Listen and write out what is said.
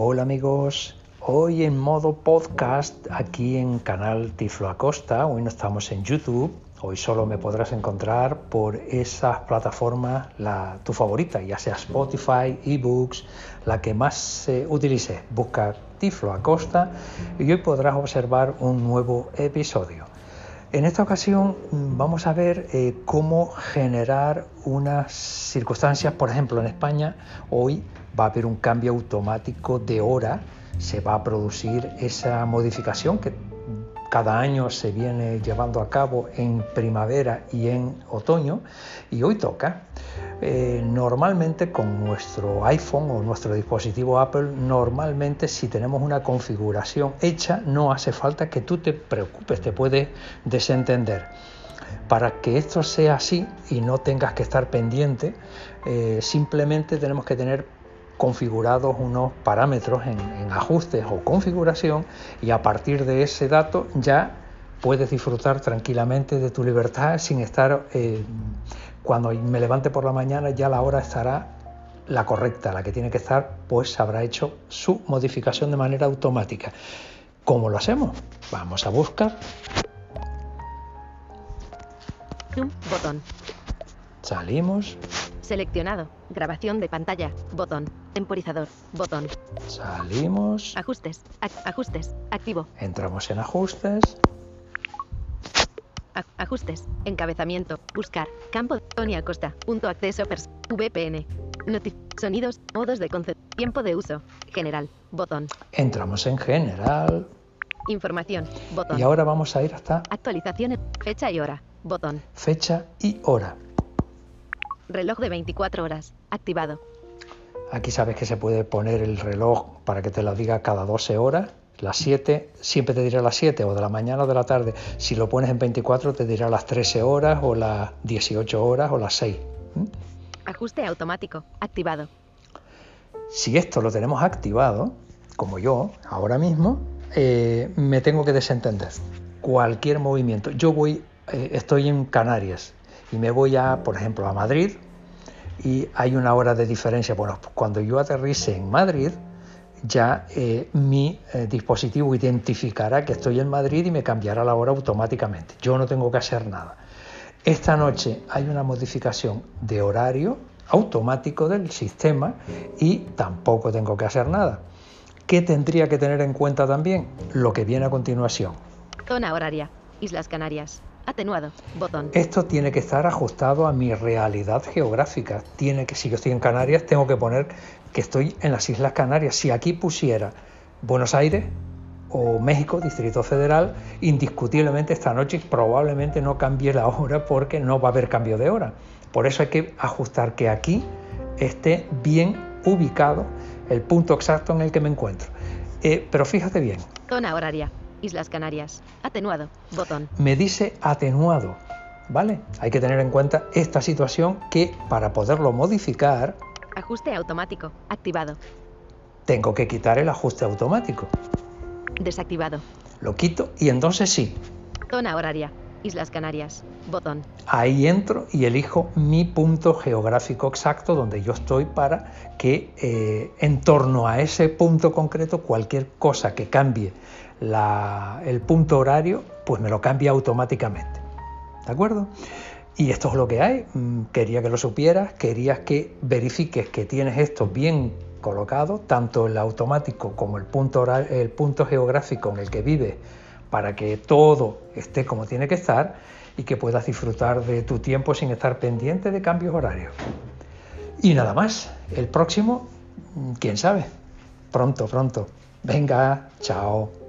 Hola amigos, hoy en modo podcast aquí en canal Tiflo Acosta, hoy no estamos en YouTube, hoy solo me podrás encontrar por esas plataformas, la, tu favorita, ya sea Spotify, eBooks, la que más se utilice. Busca Tiflo Acosta y hoy podrás observar un nuevo episodio. En esta ocasión mm, vamos a ver eh, cómo generar unas circunstancias, por ejemplo en España hoy va a haber un cambio automático de hora, se va a producir esa modificación que cada año se viene llevando a cabo en primavera y en otoño y hoy toca. Eh, normalmente con nuestro iPhone o nuestro dispositivo Apple, normalmente si tenemos una configuración hecha, no hace falta que tú te preocupes, te puedes desentender. Para que esto sea así y no tengas que estar pendiente, eh, simplemente tenemos que tener configurados unos parámetros en, ajustes o configuración y a partir de ese dato ya puedes disfrutar tranquilamente de tu libertad sin estar, eh, cuando me levante por la mañana ya la hora estará la correcta, la que tiene que estar, pues habrá hecho su modificación de manera automática. ¿Cómo lo hacemos? Vamos a buscar. botón. Salimos. Seleccionado. Grabación de pantalla. Botón. Temporizador. Botón. Salimos. Ajustes. ajustes. Activo. Entramos en ajustes. ajustes. Encabezamiento. Buscar. Campo. Tony Acosta. Punto acceso. Pers VPN. Notif sonidos. Modos de concepto. Tiempo de uso. General. Botón. Entramos en general. Información. Botón. Y ahora vamos a ir hasta actualizaciones. Fecha y hora. Botón. Fecha y hora. Reloj de 24 horas. Activado. Aquí sabes que se puede poner el reloj para que te lo diga cada 12 horas. Las 7, siempre te dirá las 7 o de la mañana o de la tarde. Si lo pones en 24 te dirá las 13 horas o las 18 horas o las 6. Ajuste automático. Activado. Si esto lo tenemos activado, como yo ahora mismo, eh, me tengo que desentender. Cualquier movimiento. Yo voy, eh, estoy en Canarias, y me voy a, por ejemplo, a Madrid y hay una hora de diferencia. Bueno, cuando yo aterrice en Madrid, ya eh, mi eh, dispositivo identificará que estoy en Madrid y me cambiará la hora automáticamente. Yo no tengo que hacer nada. Esta noche hay una modificación de horario automático del sistema y tampoco tengo que hacer nada. ¿Qué tendría que tener en cuenta también? Lo que viene a continuación. Zona horaria, Islas Canarias. Atenuado. Botón. Esto tiene que estar ajustado a mi realidad geográfica. Tiene que, si yo estoy en Canarias, tengo que poner que estoy en las Islas Canarias. Si aquí pusiera Buenos Aires o México, Distrito Federal, indiscutiblemente esta noche probablemente no cambie la hora porque no va a haber cambio de hora. Por eso hay que ajustar que aquí esté bien ubicado el punto exacto en el que me encuentro. Eh, pero fíjate bien. Zona horaria. Islas Canarias. Atenuado. Botón. Me dice atenuado. ¿Vale? Hay que tener en cuenta esta situación que para poderlo modificar... Ajuste automático. Activado. Tengo que quitar el ajuste automático. Desactivado. Lo quito y entonces sí. Zona horaria. Islas Canarias. Botón. Ahí entro y elijo mi punto geográfico exacto donde yo estoy para que eh, en torno a ese punto concreto cualquier cosa que cambie el punto horario, pues me lo cambia automáticamente. ¿De acuerdo? Y esto es lo que hay. Mm, quería que lo supieras, querías que verifiques que tienes esto bien colocado, tanto el automático como el punto, el punto geográfico en el que vives, para que todo esté como tiene que estar y que puedas disfrutar de tu tiempo sin estar pendiente de cambios horarios. Y nada más, el próximo, mm, quién sabe, pronto, pronto. Venga, chao.